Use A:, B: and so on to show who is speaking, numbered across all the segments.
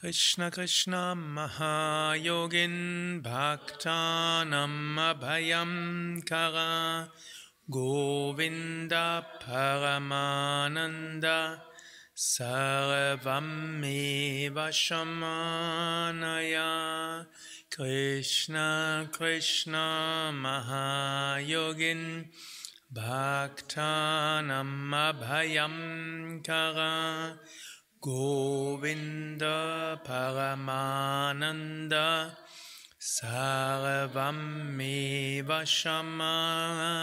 A: Krishna Krishna Mahayogin Bhaktanam Abhayam Kara Govinda Paramananda Sarvam Eva Shamanaya Krishna Krishna Mahayogin Bhaktanam Abhayam Kara Govinda Paramananda Sarvameva Shamanaya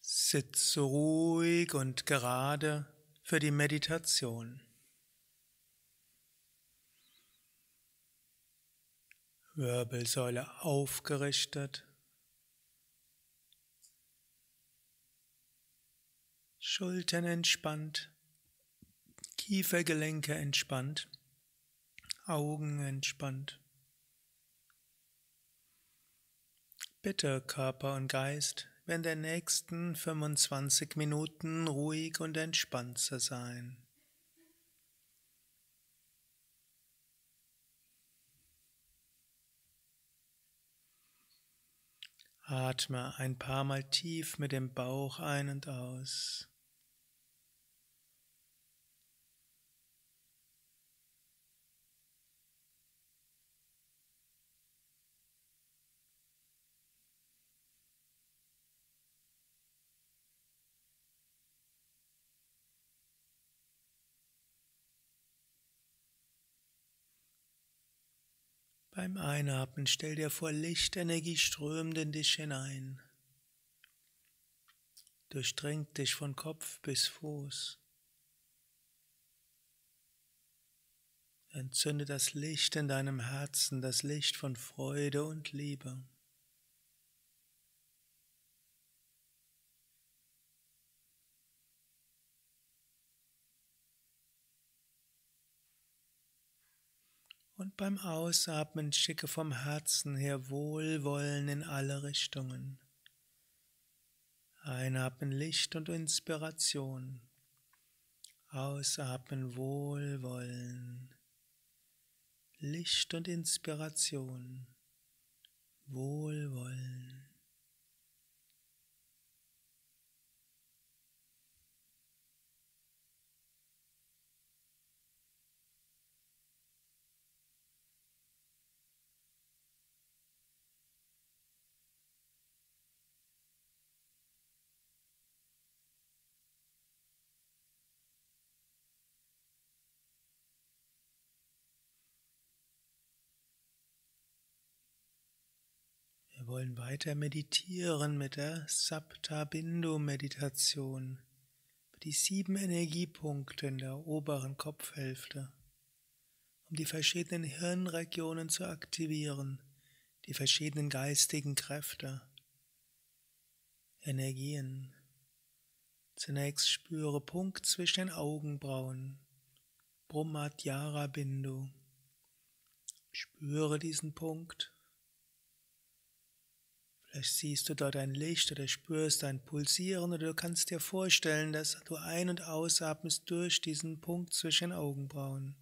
A: Sitze ruhig und gerade für die Meditation. Wirbelsäule aufgerichtet. Schultern entspannt, Kiefergelenke entspannt, Augen entspannt. Bitte Körper und Geist während der nächsten 25 Minuten ruhig und entspannt zu sein. Atme ein paar Mal tief mit dem Bauch ein und aus. Beim Einatmen stell dir vor, Lichtenergie strömt in dich hinein, durchdringt dich von Kopf bis Fuß. Entzünde das Licht in deinem Herzen, das Licht von Freude und Liebe. Und beim Ausatmen schicke vom Herzen her Wohlwollen in alle Richtungen. Einatmen Licht und Inspiration. Ausatmen Wohlwollen. Licht und Inspiration. Wohlwollen. Wir wollen weiter meditieren mit der Sapta Bindu Meditation. Die sieben Energiepunkte in der oberen Kopfhälfte, um die verschiedenen Hirnregionen zu aktivieren, die verschiedenen geistigen Kräfte, Energien. Zunächst spüre Punkt zwischen den Augenbrauen, Brahmadyara Bindu. Spüre diesen Punkt. Vielleicht siehst du dort ein Licht oder spürst ein Pulsieren oder du kannst dir vorstellen, dass du ein- und ausatmest durch diesen Punkt zwischen den Augenbrauen.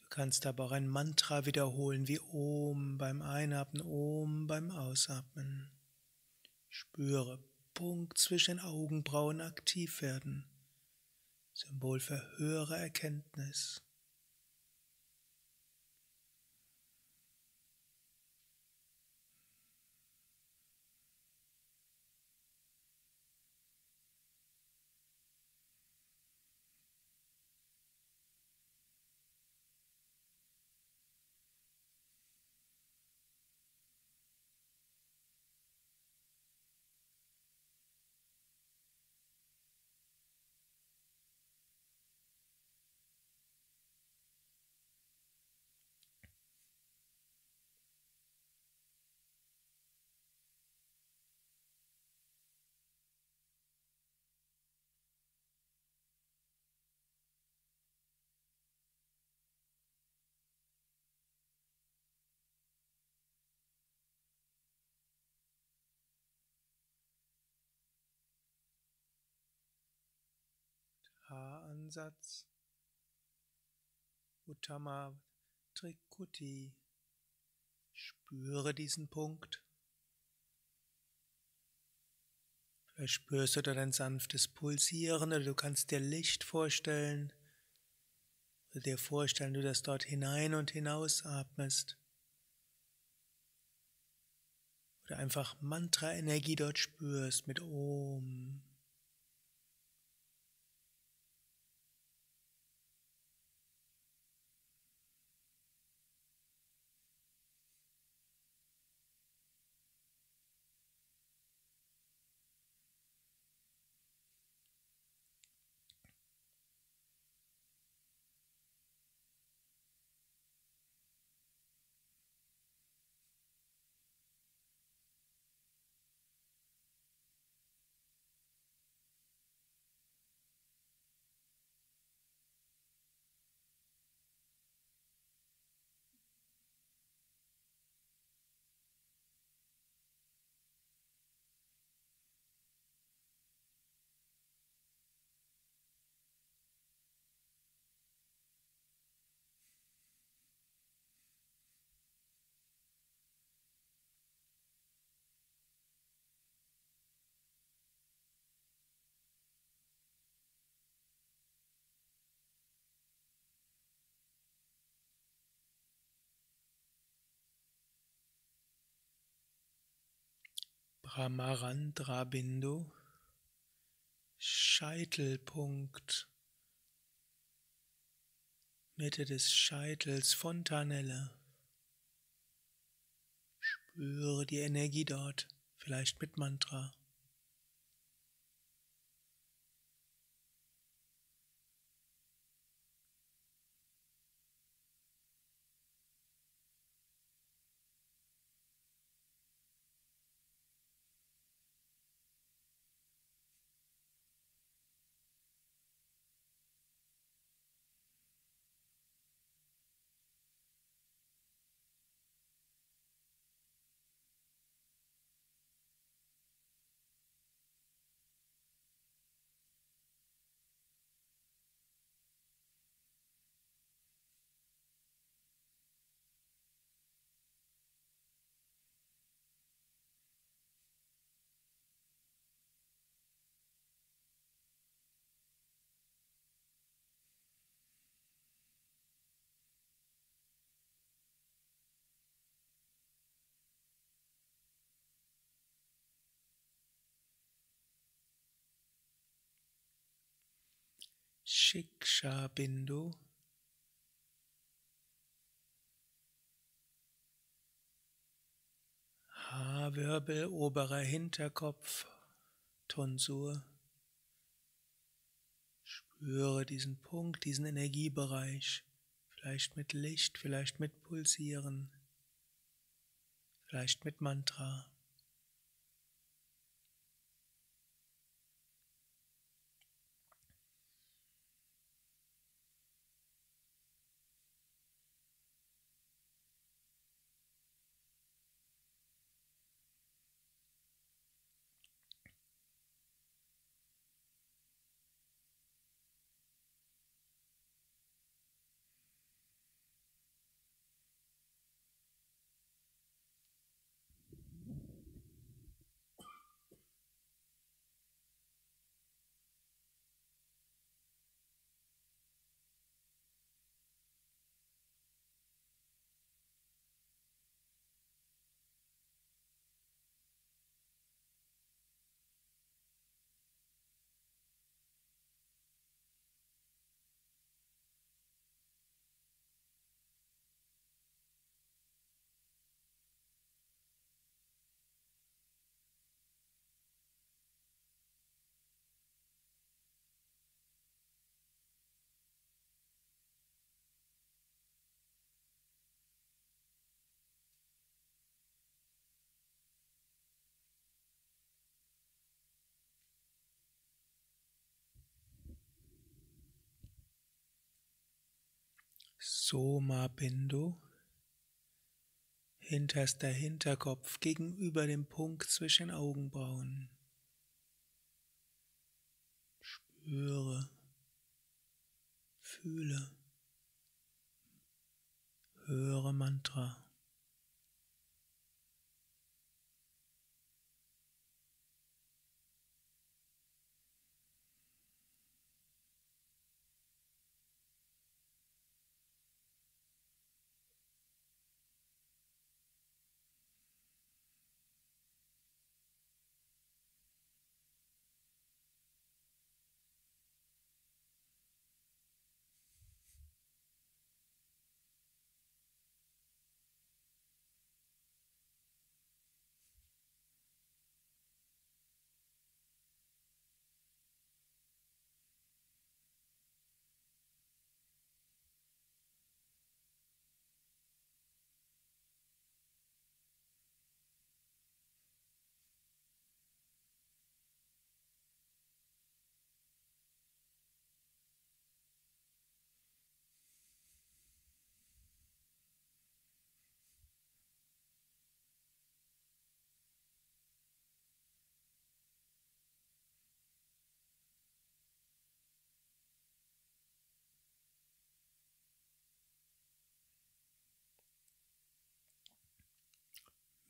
A: Du kannst aber auch ein Mantra wiederholen wie Om beim Einatmen, Om beim Ausatmen. Spüre Punkt zwischen den Augenbrauen aktiv werden. Symbol für höhere Erkenntnis. Ansatz. Uttama Trikuti. Spüre diesen Punkt. Vielleicht spürst du dort ein sanftes Pulsieren oder du kannst dir Licht vorstellen oder dir vorstellen, du das dort hinein und hinaus atmest. Oder einfach Mantra-Energie dort spürst mit Om. Brahmarandra Bindu, Scheitelpunkt, Mitte des Scheitels, Fontanelle. Spüre die Energie dort, vielleicht mit Mantra. Shiksha Bindu. Haarwirbel, oberer Hinterkopf, Tonsur. Spüre diesen Punkt, diesen Energiebereich, vielleicht mit Licht, vielleicht mit Pulsieren, vielleicht mit Mantra. Soma Bindu, hinterster Hinterkopf gegenüber dem Punkt zwischen Augenbrauen. Spüre Fühle. Höre Mantra.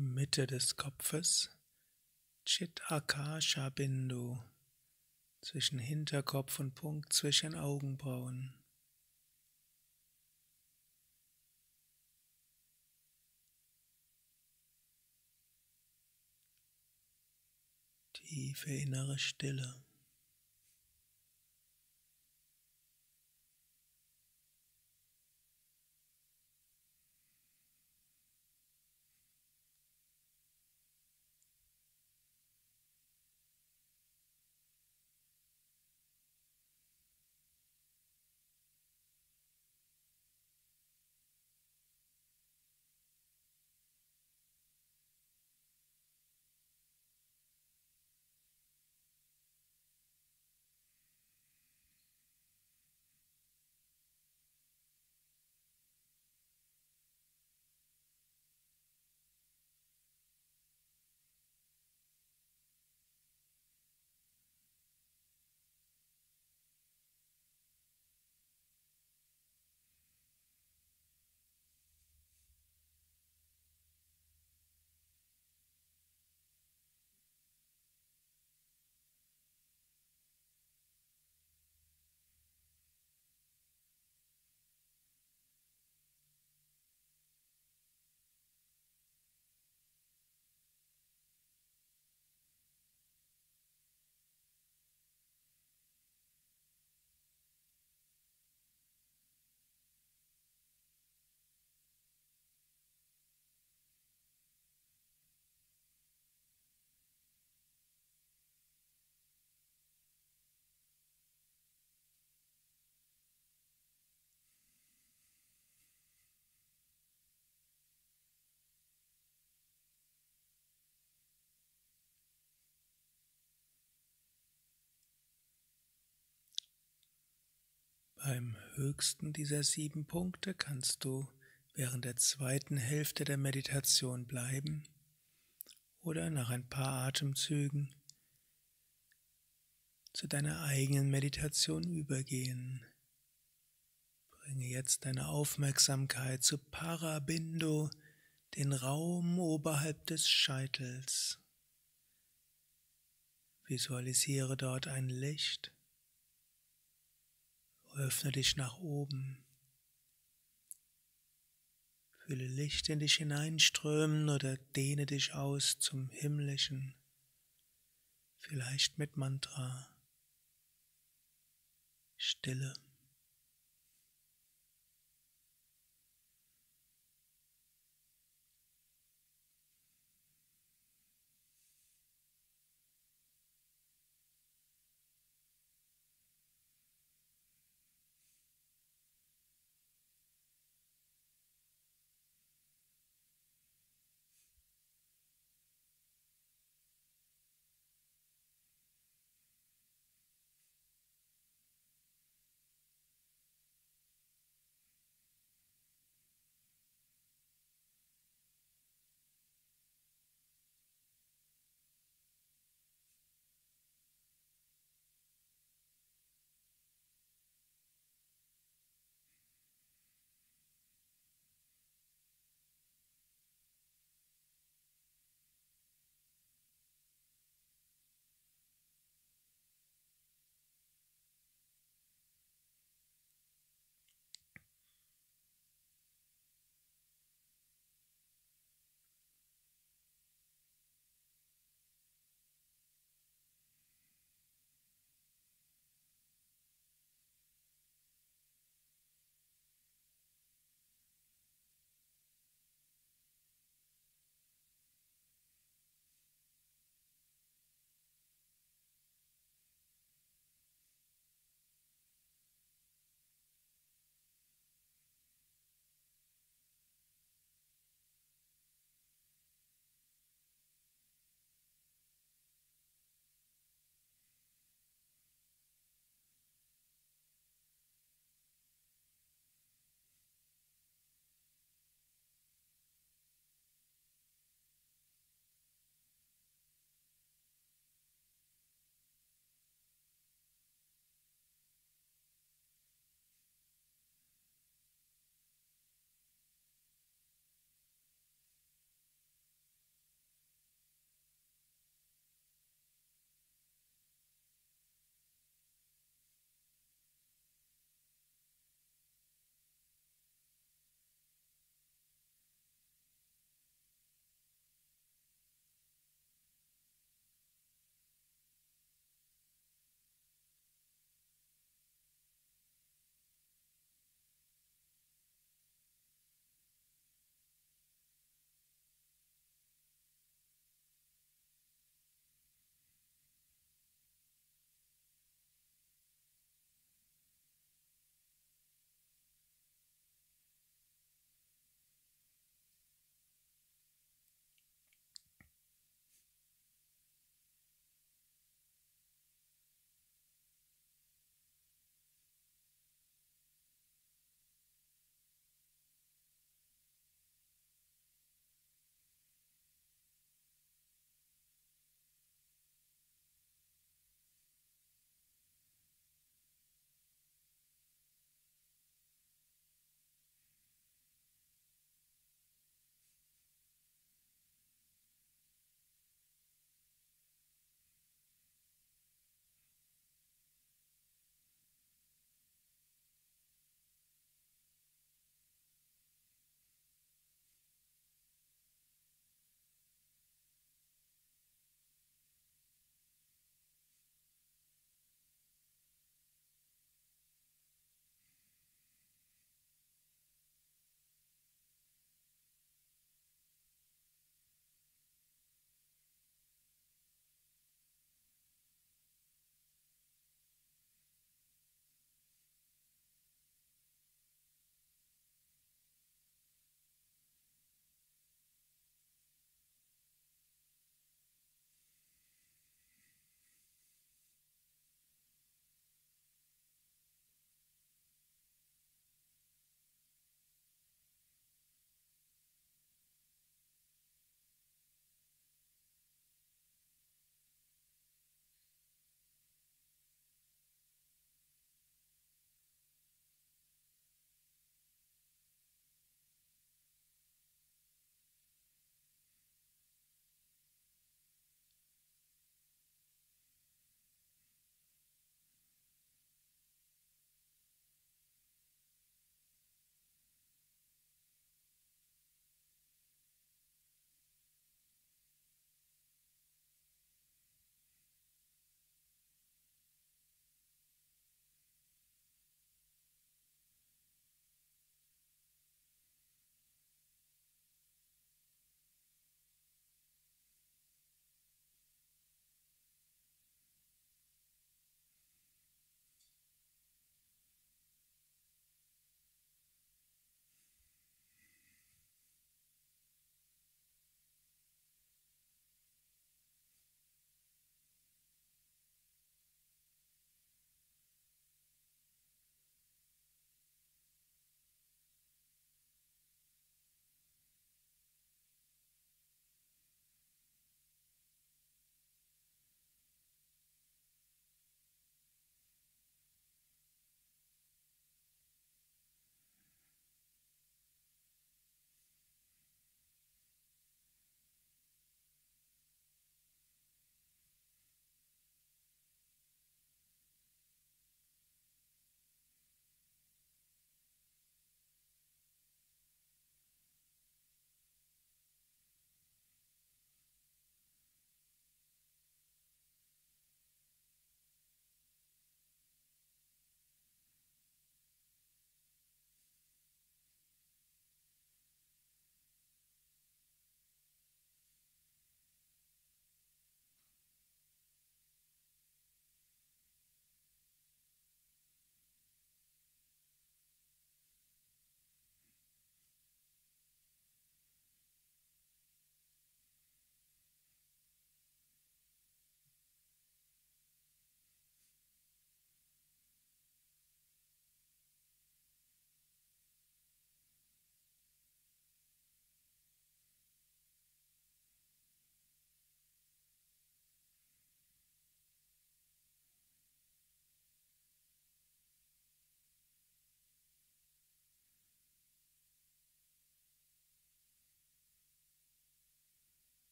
A: Mitte des Kopfes, Chit Akasha Bindu, zwischen Hinterkopf und Punkt zwischen Augenbrauen. Tiefe innere Stille. Beim höchsten dieser sieben Punkte kannst du während der zweiten Hälfte der Meditation bleiben oder nach ein paar Atemzügen zu deiner eigenen Meditation übergehen. Bringe jetzt deine Aufmerksamkeit zu Parabindo, den Raum oberhalb des Scheitels. Visualisiere dort ein Licht Öffne dich nach oben. Fühle Licht in dich hineinströmen oder dehne dich aus zum Himmlischen, vielleicht mit Mantra. Stille.